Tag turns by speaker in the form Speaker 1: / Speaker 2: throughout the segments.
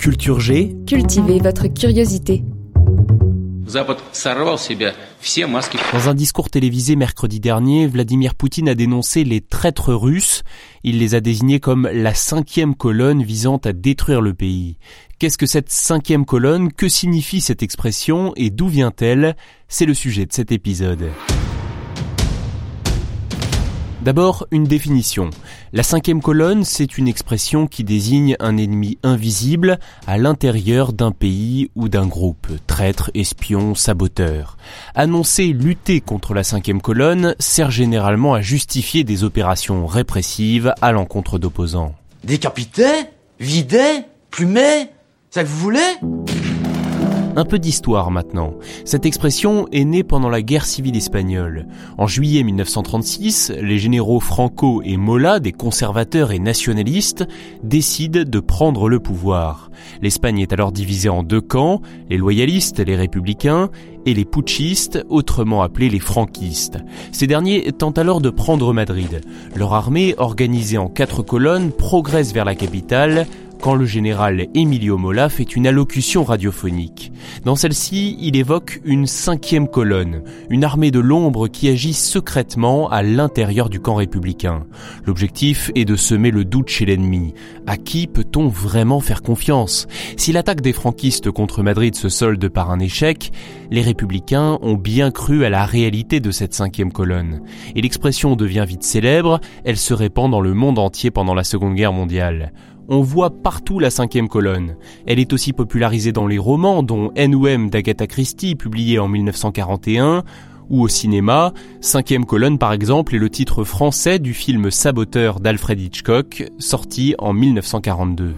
Speaker 1: Culture G.
Speaker 2: Cultivez votre curiosité.
Speaker 1: Dans un discours télévisé mercredi dernier, Vladimir Poutine a dénoncé les traîtres russes. Il les a désignés comme la cinquième colonne visant à détruire le pays. Qu'est-ce que cette cinquième colonne? Que signifie cette expression? Et d'où vient-elle? C'est le sujet de cet épisode. D'abord, une définition. La cinquième colonne, c'est une expression qui désigne un ennemi invisible à l'intérieur d'un pays ou d'un groupe, traître, espion, saboteur. Annoncer lutter contre la cinquième colonne sert généralement à justifier des opérations répressives à l'encontre d'opposants.
Speaker 3: Décapité Vidé Plumé C'est ça que vous voulez?
Speaker 1: Un peu d'histoire maintenant. Cette expression est née pendant la guerre civile espagnole. En juillet 1936, les généraux Franco et Mola, des conservateurs et nationalistes, décident de prendre le pouvoir. L'Espagne est alors divisée en deux camps, les loyalistes, les républicains, et les putschistes, autrement appelés les franquistes. Ces derniers tentent alors de prendre Madrid. Leur armée, organisée en quatre colonnes, progresse vers la capitale, quand le général Emilio Mola fait une allocution radiophonique. Dans celle-ci, il évoque une cinquième colonne, une armée de l'ombre qui agit secrètement à l'intérieur du camp républicain. L'objectif est de semer le doute chez l'ennemi. À qui peut-on vraiment faire confiance? Si l'attaque des franquistes contre Madrid se solde par un échec, les républicains ont bien cru à la réalité de cette cinquième colonne. Et l'expression devient vite célèbre, elle se répand dans le monde entier pendant la Seconde Guerre mondiale on voit partout la cinquième colonne. Elle est aussi popularisée dans les romans, dont N.O.M. d'Agatha Christie, publié en 1941, ou au cinéma. Cinquième colonne, par exemple, est le titre français du film Saboteur d'Alfred Hitchcock, sorti en 1942.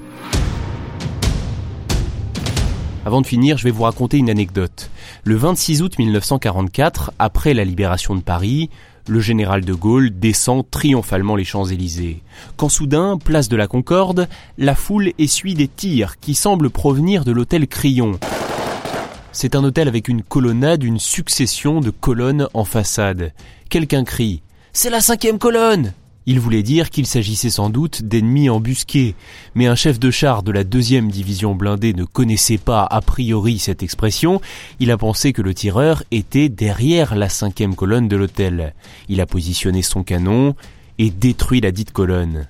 Speaker 1: Avant de finir, je vais vous raconter une anecdote. Le 26 août 1944, après la libération de Paris, le général de Gaulle descend triomphalement les Champs-Élysées. Quand soudain, place de la Concorde, la foule essuie des tirs qui semblent provenir de l'hôtel Crillon. C'est un hôtel avec une colonnade, une succession de colonnes en façade. Quelqu'un crie C'est la cinquième colonne il voulait dire qu'il s'agissait sans doute d'ennemis embusqués, mais un chef de char de la deuxième division blindée ne connaissait pas a priori cette expression, il a pensé que le tireur était derrière la cinquième colonne de l'hôtel. Il a positionné son canon et détruit la dite colonne.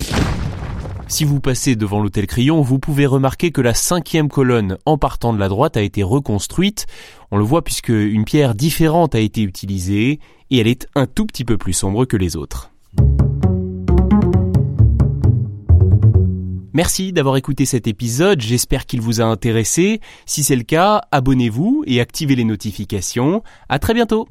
Speaker 1: Si vous passez devant l'hôtel Crillon, vous pouvez remarquer que la cinquième colonne en partant de la droite a été reconstruite. On le voit puisque une pierre différente a été utilisée et elle est un tout petit peu plus sombre que les autres. Merci d'avoir écouté cet épisode, j'espère qu'il vous a intéressé. Si c'est le cas, abonnez-vous et activez les notifications. À très bientôt.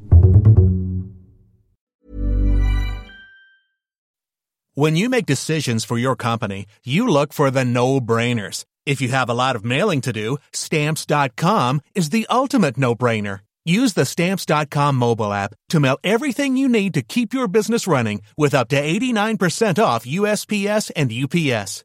Speaker 4: When you make decisions for your company, you look for the no-brainers. If you have a lot of mailing to do, stamps.com is the ultimate no-brainer. Use the stamps.com mobile app to mail everything you need to keep your business running with up to 89% off USPS and UPS.